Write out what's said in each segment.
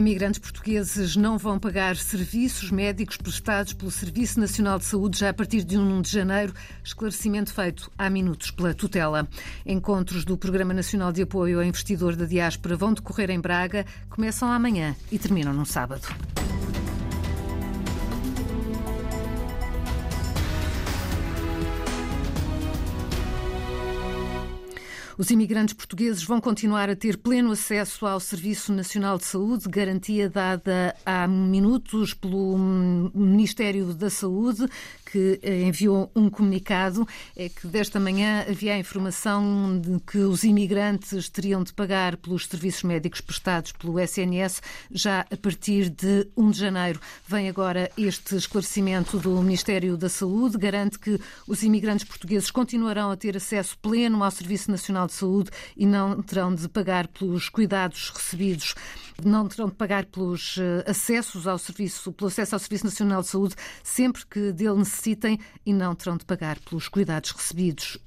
Imigrantes portugueses não vão pagar serviços médicos prestados pelo Serviço Nacional de Saúde já a partir de 1 de janeiro. Esclarecimento feito há minutos pela tutela. Encontros do Programa Nacional de Apoio ao Investidor da Diáspora vão decorrer em Braga, começam amanhã e terminam no sábado. Os imigrantes portugueses vão continuar a ter pleno acesso ao Serviço Nacional de Saúde, garantia dada há minutos pelo Ministério da Saúde, que eh, enviou um comunicado. É que desta manhã havia a informação de que os imigrantes teriam de pagar pelos serviços médicos prestados pelo SNS já a partir de 1 de janeiro. Vem agora este esclarecimento do Ministério da Saúde, garante que os imigrantes portugueses continuarão a ter acesso pleno ao Serviço Nacional de Saúde e não terão de pagar pelos cuidados recebidos, não terão de pagar pelos eh, acessos ao serviço, pelo acesso ao Serviço Nacional de Saúde sempre que dele necessitem e não terão de pagar pelos cuidados recebidos.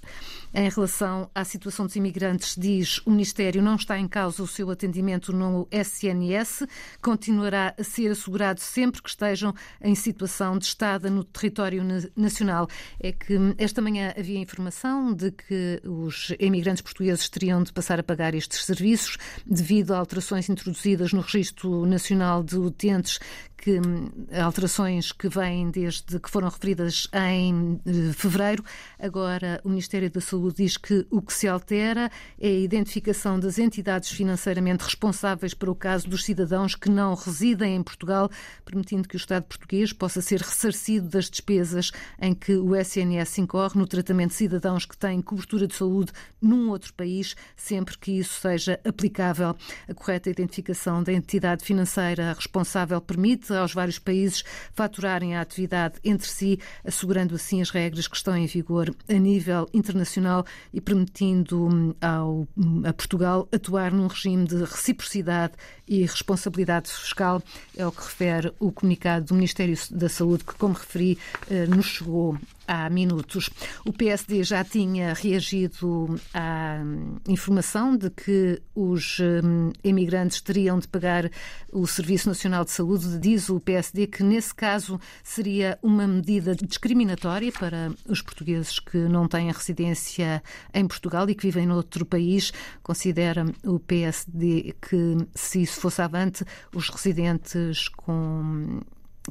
Em relação à situação dos imigrantes, diz o Ministério não está em causa o seu atendimento no SNS, continuará a ser assegurado sempre que estejam em situação de estada no território nacional. É que esta manhã havia informação de que os imigrantes portugueses teriam de passar a pagar estes serviços devido a alterações introduzidas no Registro Nacional de Utentes que hum, alterações que vêm desde que foram referidas em eh, fevereiro. Agora, o Ministério da Saúde diz que o que se altera é a identificação das entidades financeiramente responsáveis para o caso dos cidadãos que não residem em Portugal, permitindo que o Estado português possa ser ressarcido das despesas em que o SNS incorre no tratamento de cidadãos que têm cobertura de saúde num outro país, sempre que isso seja aplicável. A correta identificação da entidade financeira responsável permite aos vários países faturarem a atividade entre si, assegurando assim as regras que estão em vigor a nível internacional e permitindo hum, ao, hum, a Portugal atuar num regime de reciprocidade e responsabilidade fiscal. É o que refere o comunicado do Ministério da Saúde, que, como referi, eh, nos chegou há minutos. O PSD já tinha reagido à informação de que os hum, imigrantes teriam de pagar o Serviço Nacional de Saúde. Diz o PSD que, nesse caso, seria uma medida discriminatória para os portugueses que não têm residência em Portugal e que vivem noutro país. Considera o PSD que, se isso fosse avante, os residentes com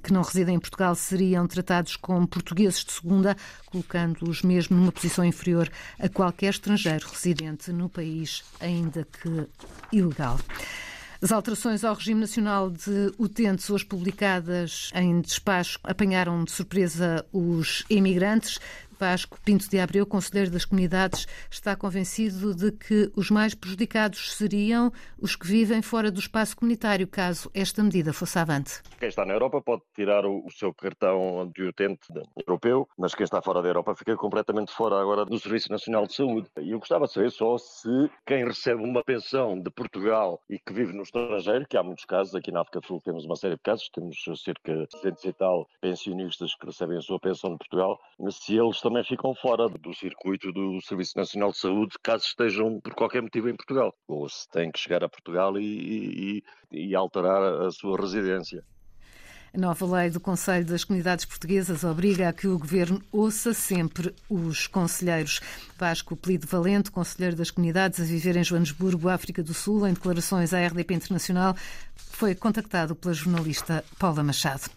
que não residem em Portugal seriam tratados como portugueses de segunda, colocando-os mesmo numa posição inferior a qualquer estrangeiro residente no país, ainda que ilegal. As alterações ao regime nacional de utentes, hoje publicadas em despacho, apanharam de surpresa os imigrantes. Vasco Pinto de Abreu, conselheiro das comunidades, está convencido de que os mais prejudicados seriam os que vivem fora do espaço comunitário, caso esta medida fosse avante. Quem está na Europa pode tirar o seu cartão de utente europeu, mas quem está fora da Europa fica completamente fora agora do Serviço Nacional de Saúde. E eu gostava de saber só se quem recebe uma pensão de Portugal e que vive no estrangeiro, que há muitos casos, aqui na África do Sul temos uma série de casos, temos cerca de 200 e tal pensionistas que recebem a sua pensão de Portugal, se eles também também ficam fora do circuito do Serviço Nacional de Saúde caso estejam por qualquer motivo em Portugal. Ou se têm que chegar a Portugal e, e, e alterar a sua residência. A nova lei do Conselho das Comunidades Portuguesas obriga a que o Governo ouça sempre os conselheiros. Vasco Pelido Valente, conselheiro das comunidades a viver em Joanesburgo, África do Sul, em declarações à RDP Internacional, foi contactado pela jornalista Paula Machado.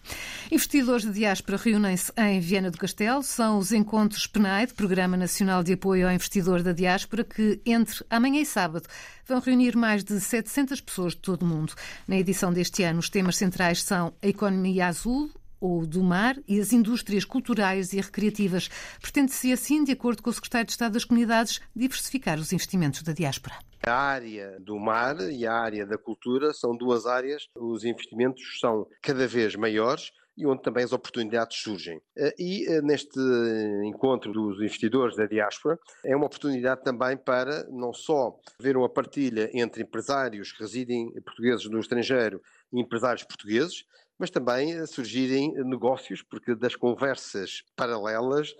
Investidores de diáspora reúnem-se em Viena do Castelo. São os encontros PNAE, Programa Nacional de Apoio ao Investidor da Diáspora, que entre amanhã e sábado vão reunir mais de 700 pessoas de todo o mundo. Na edição deste ano, os temas centrais são a economia azul, ou do mar e as indústrias culturais e recreativas. Pretende-se, assim, de acordo com o Secretário de Estado das Comunidades, diversificar os investimentos da diáspora. A área do mar e a área da cultura são duas áreas, os investimentos são cada vez maiores e onde também as oportunidades surgem. Eh, e eh, neste encontro dos investidores da diáspora é uma oportunidade também para não só ver uma partilha entre empresários que residem portugueses no estrangeiro e empresários portugueses, mas também surgirem negócios, porque das conversas paralelas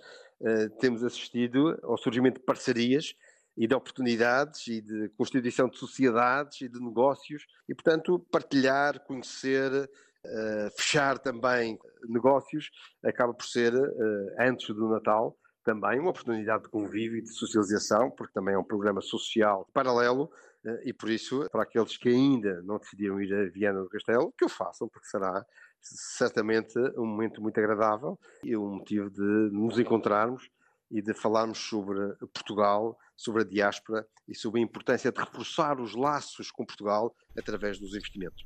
temos assistido ao surgimento de parcerias e de oportunidades e de constituição de sociedades e de negócios e, portanto, partilhar, conhecer, uh, fechar também negócios acaba por ser, uh, antes do Natal, também uma oportunidade de convívio e de socialização, porque também é um programa social paralelo uh, e, por isso, para aqueles que ainda não decidiram ir a Viana do Castelo, que o façam, porque será certamente um momento muito agradável e um motivo de nos encontrarmos e de falarmos sobre Portugal, sobre a diáspora e sobre a importância de reforçar os laços com Portugal através dos investimentos.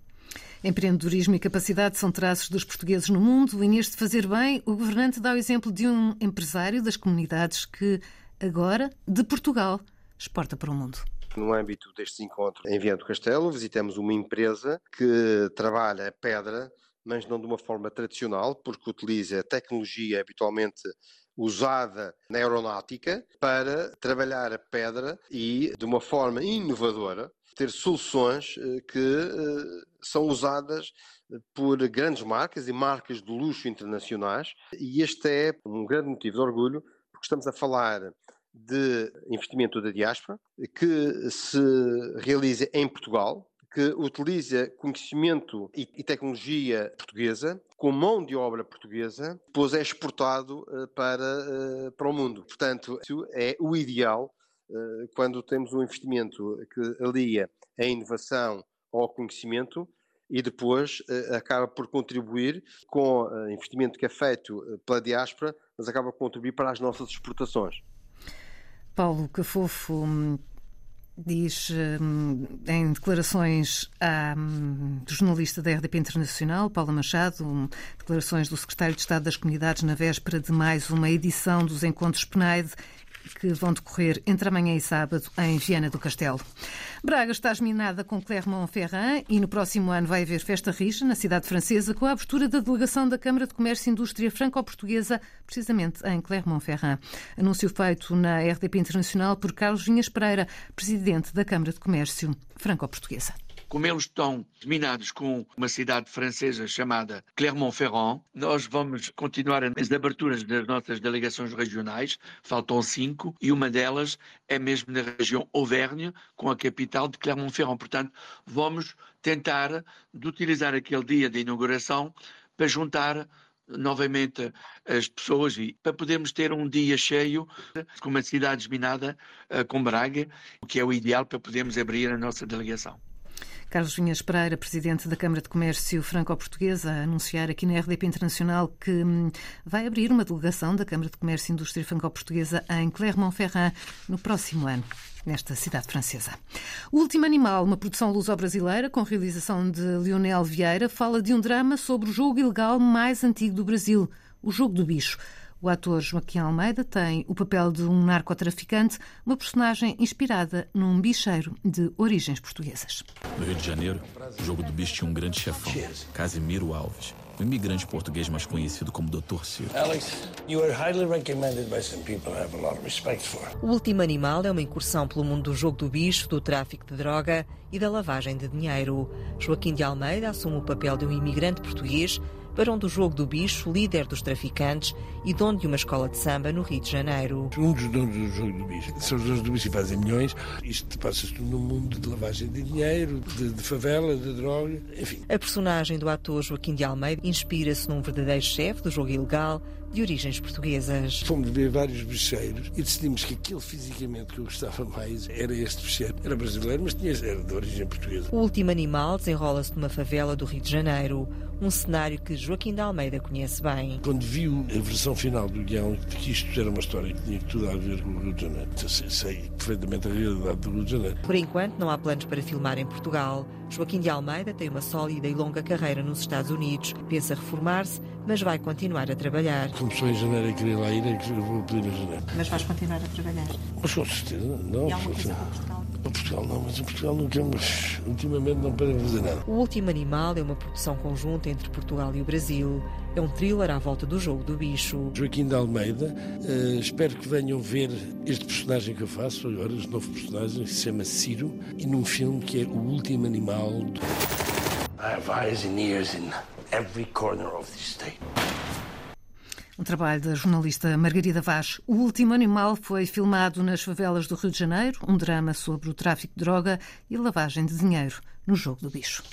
Empreendedorismo e capacidade são traços dos portugueses no mundo e neste fazer bem, o governante dá o exemplo de um empresário das comunidades que agora, de Portugal, exporta para o mundo. No âmbito destes encontros em Viana do Castelo, visitamos uma empresa que trabalha a pedra, mas não de uma forma tradicional, porque utiliza tecnologia habitualmente usada na aeronáutica para trabalhar a pedra e, de uma forma inovadora, ter soluções eh, que eh, são usadas por grandes marcas e marcas de luxo internacionais. E este é um grande motivo de orgulho, porque estamos a falar de investimento da diáspora que se realiza em Portugal, que utiliza conhecimento e, tecnologia portuguesa, com mão de obra portuguesa, depois é exportado uh, para, uh, para o mundo. Portanto, isso é o ideal uh, quando temos um investimento que alia a inovação ao conhecimento e depois acaba por contribuir com o investimento que é feito pela diáspora, mas acaba por contribuir para as nossas exportações. Paulo Cafofo, diz hum, em declarações hum, do jornalista da RDP Internacional, Paula Machado, hum, declarações do secretário de Estado das Comunidades na véspera de mais uma edição dos Encontros PNAID, que vão decorrer entre amanhã e sábado em Viana do Castelo. Braga está esminada com Clermont-Ferrand e no próximo ano vai haver festa rixa na cidade francesa com a abertura da delegação da Câmara de Comércio e Indústria Franco-Portuguesa, precisamente em Clermont-Ferrand. Anúncio feito na RDP Internacional por Carlos Vinhas Pereira, presidente da Câmara de Comércio Franco-Portuguesa como eles estão dominados com uma cidade francesa chamada Clermont-Ferrand, nós vamos continuar as aberturas das nossas delegações regionais, faltam cinco, e uma delas é mesmo na região Auvergne, com a capital de Clermont-Ferrand. Portanto, vamos tentar de utilizar aquele dia de inauguração para juntar novamente as pessoas e para podermos ter um dia cheio com uma cidade desminada uh, com Braga, o que é o ideal para podermos abrir a nossa delegação. Carlos Vinhas Pereira, presidente da Câmara de Comércio Franco-Portuguesa, anunciar aqui na RDP Internacional que hum, vai abrir uma delegação da Câmara de Comércio e Indústria Franco-Portuguesa em Clermont-Ferrand no próximo ano nesta cidade francesa. O Último Animal, uma produção luso-brasileira com realização de Lionel Vieira, fala de um drama sobre o jogo ilegal mais antigo do Brasil, o jogo do bicho. O ator Joaquim Almeida tem o papel de um narcotraficante, uma personagem inspirada num bicheiro de origens portuguesas. No Rio de Janeiro, o jogo do bicho tinha um grande chefão, Casimiro Alves, um imigrante português mais conhecido como Dr. Ciro. Alex, you are highly recommended by some people I have a lot of respect for. O Último Animal é uma incursão pelo mundo do jogo do bicho, do tráfico de droga e da lavagem de dinheiro. Joaquim de Almeida assume o papel de um imigrante português barão do Jogo do Bicho, líder dos traficantes e dono de uma escola de samba no Rio de Janeiro. Um dos donos do Jogo do Bicho. São os donos do Bicho e fazem milhões. Isto passa-se tudo num mundo de lavagem de dinheiro, de, de, favela, de droga, enfim. A personagem do ator Joaquim de Almeida inspira-se num verdadeiro chefe do jogo ilegal, de origens portuguesas. Fomos ver vários bicheiros e decidimos que aquele fisicamente que eu gostava mais era este bicheiro. Era brasileiro, mas tinha, era de origem portuguesa. O último animal desenrola-se numa favela do Rio de Janeiro um cenário que Joaquim de Almeida conhece bem. Quando viu a versão final do guião, de que isto era uma história que tinha tudo a ver com o Rio de Janeiro, sei, sei perfeitamente a realidade do Rio de Janeiro. Por enquanto, não há planos para filmar em Portugal. Joaquim de Almeida tem uma sólida e longa carreira nos Estados Unidos. Pensa reformar-se, mas vai continuar a trabalhar. Começou em janeiro a querer lá ir, é que eu vou pedir em janeiro. Mas vais continuar a trabalhar? Mas com certeza, não. E coisa para Portugal? Para Portugal não, mas em Portugal não queremos, ultimamente não podemos fazer nada. O Último Animal é uma produção conjunta entre Portugal e o Brasil. É um thriller à volta do jogo do bicho. Joaquim de Almeida, uh, espero que venham ver este personagem que eu faço agora, este novo personagem, que se chama Ciro, e num filme que é O Último Animal. I have eyes and ears in every corner of this state. Um trabalho da jornalista Margarida Vaz. O Último Animal foi filmado nas favelas do Rio de Janeiro, um drama sobre o tráfico de droga e lavagem de dinheiro no jogo do bicho.